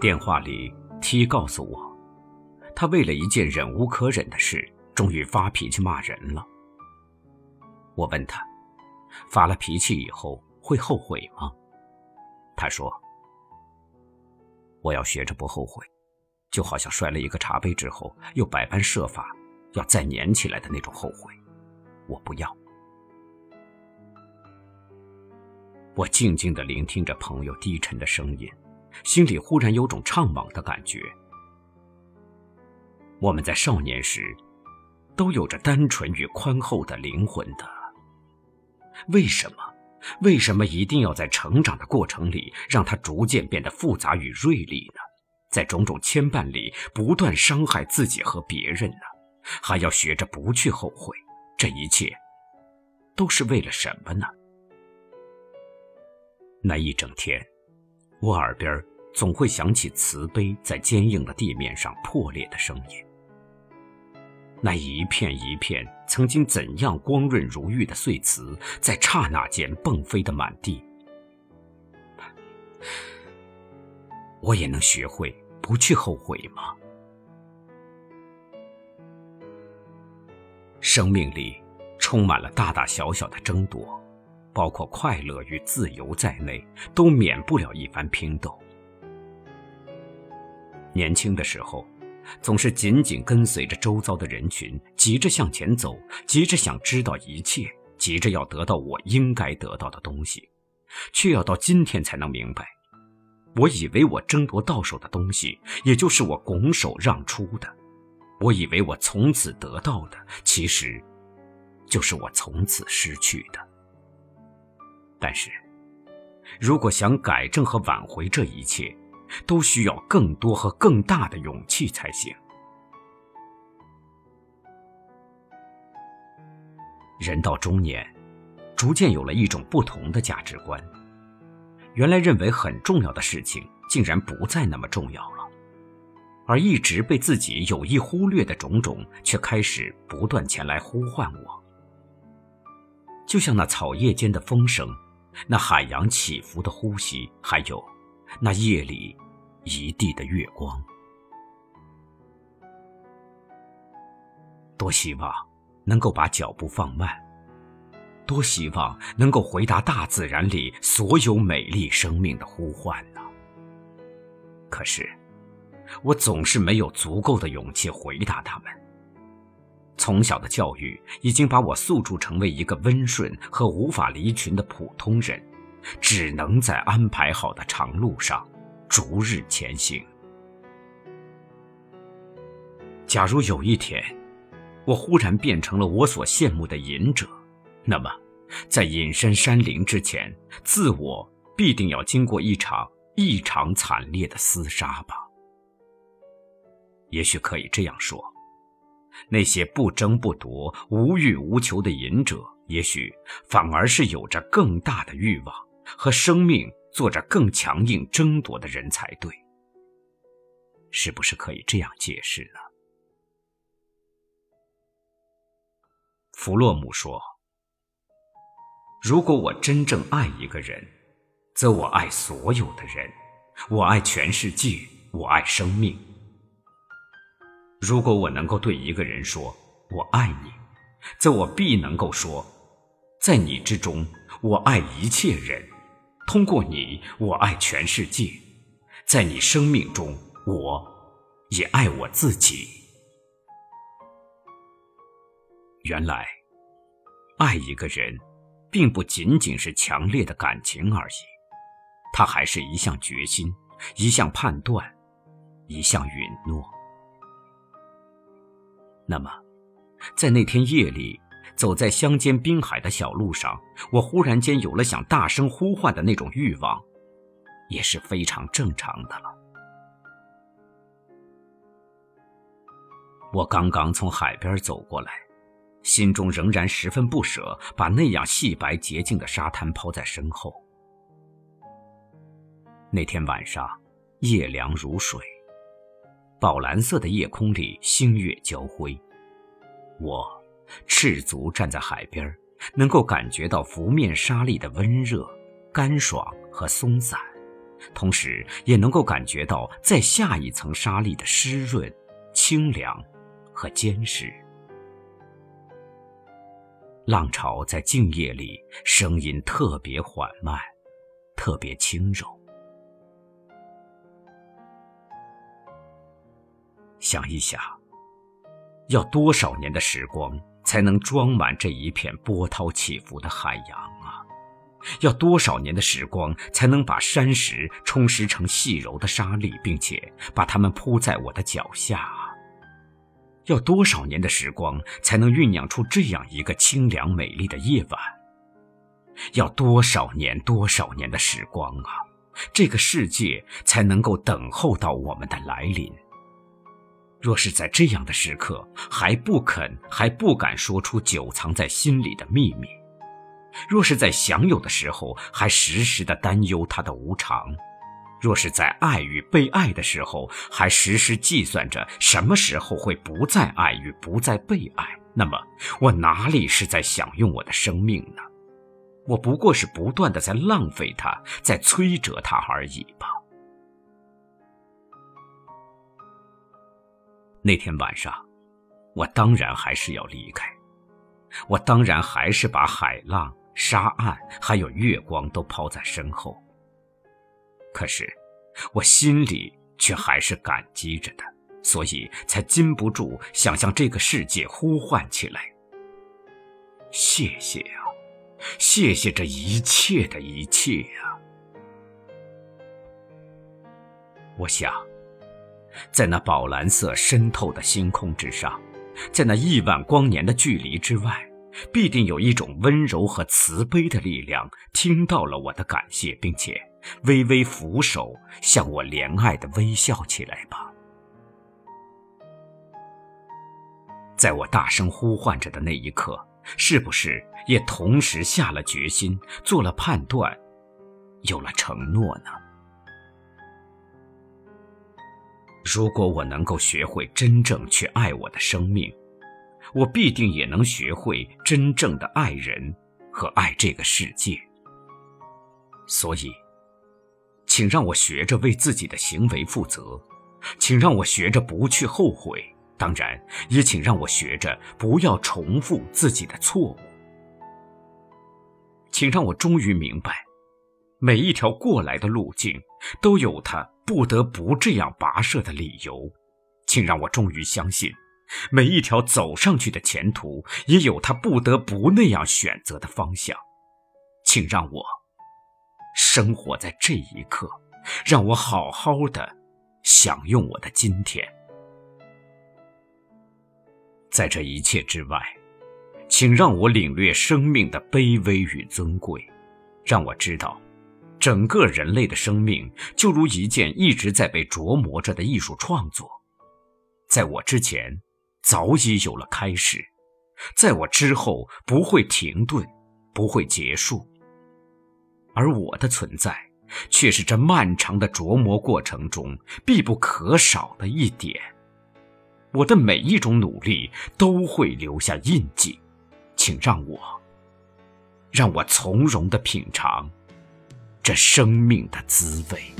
电话里，T 告诉我，他为了一件忍无可忍的事，终于发脾气骂人了。我问他，发了脾气以后会后悔吗？他说：“我要学着不后悔，就好像摔了一个茶杯之后，又百般设法要再粘起来的那种后悔，我不要。”我静静的聆听着朋友低沉的声音。心里忽然有种怅惘的感觉。我们在少年时，都有着单纯与宽厚的灵魂的。为什么？为什么一定要在成长的过程里，让它逐渐变得复杂与锐利呢？在种种牵绊里，不断伤害自己和别人呢？还要学着不去后悔，这一切，都是为了什么呢？那一整天。我耳边总会响起瓷杯在坚硬的地面上破裂的声音，那一片一片曾经怎样光润如玉的碎瓷，在刹那间迸飞的满地。我也能学会不去后悔吗？生命里充满了大大小小的争夺。包括快乐与自由在内，都免不了一番拼斗。年轻的时候，总是紧紧跟随着周遭的人群，急着向前走，急着想知道一切，急着要得到我应该得到的东西，却要到今天才能明白，我以为我争夺到手的东西，也就是我拱手让出的；我以为我从此得到的，其实，就是我从此失去的。但是，如果想改正和挽回这一切，都需要更多和更大的勇气才行。人到中年，逐渐有了一种不同的价值观。原来认为很重要的事情，竟然不再那么重要了；而一直被自己有意忽略的种种，却开始不断前来呼唤我。就像那草叶间的风声。那海洋起伏的呼吸，还有那夜里一地的月光，多希望能够把脚步放慢，多希望能够回答大自然里所有美丽生命的呼唤呢。可是，我总是没有足够的勇气回答他们。从小的教育已经把我塑铸成为一个温顺和无法离群的普通人，只能在安排好的长路上逐日前行。假如有一天，我忽然变成了我所羡慕的隐者，那么，在隐身山林之前，自我必定要经过一场异常惨烈的厮杀吧。也许可以这样说。那些不争不夺、无欲无求的隐者，也许反而是有着更大的欲望和生命做着更强硬争夺的人才对。是不是可以这样解释呢？弗洛姆说：“如果我真正爱一个人，则我爱所有的人，我爱全世界，我爱生命。”如果我能够对一个人说“我爱你”，则我必能够说，在你之中，我爱一切人；通过你，我爱全世界；在你生命中，我也爱我自己。原来，爱一个人，并不仅仅是强烈的感情而已，它还是一项决心，一项判断，一项允诺。那么，在那天夜里，走在乡间滨海的小路上，我忽然间有了想大声呼唤的那种欲望，也是非常正常的了。我刚刚从海边走过来，心中仍然十分不舍，把那样细白洁净的沙滩抛在身后。那天晚上，夜凉如水。宝蓝色的夜空里，星月交辉，我赤足站在海边，能够感觉到拂面沙粒的温热、干爽和松散，同时也能够感觉到在下一层沙粒的湿润、清凉和坚实。浪潮在静夜里，声音特别缓慢，特别轻柔。想一想，要多少年的时光才能装满这一片波涛起伏的海洋啊？要多少年的时光才能把山石充实成细柔的沙粒，并且把它们铺在我的脚下啊？要多少年的时光才能酝酿出这样一个清凉美丽的夜晚？要多少年多少年的时光啊，这个世界才能够等候到我们的来临？若是在这样的时刻还不肯、还不敢说出久藏在心里的秘密，若是在享有的时候还时时的担忧它的无常，若是在爱与被爱的时候还时时计算着什么时候会不再爱与不再被爱，那么我哪里是在享用我的生命呢？我不过是不断的在浪费它，在摧折它而已吧。那天晚上，我当然还是要离开，我当然还是把海浪、沙岸还有月光都抛在身后。可是，我心里却还是感激着的，所以才禁不住想向这个世界呼唤起来：谢谢啊，谢谢这一切的一切啊！我想。在那宝蓝色深透的星空之上，在那亿万光年的距离之外，必定有一种温柔和慈悲的力量听到了我的感谢，并且微微俯首向我怜爱的微笑起来吧。在我大声呼唤着的那一刻，是不是也同时下了决心，做了判断，有了承诺呢？如果我能够学会真正去爱我的生命，我必定也能学会真正的爱人和爱这个世界。所以，请让我学着为自己的行为负责，请让我学着不去后悔，当然，也请让我学着不要重复自己的错误。请让我终于明白，每一条过来的路径都有它。不得不这样跋涉的理由，请让我终于相信，每一条走上去的前途也有他不得不那样选择的方向。请让我生活在这一刻，让我好好的享用我的今天。在这一切之外，请让我领略生命的卑微与尊贵，让我知道。整个人类的生命就如一件一直在被琢磨着的艺术创作，在我之前早已有了开始，在我之后不会停顿，不会结束。而我的存在，却是这漫长的琢磨过程中必不可少的一点。我的每一种努力都会留下印记，请让我，让我从容的品尝。这生命的滋味。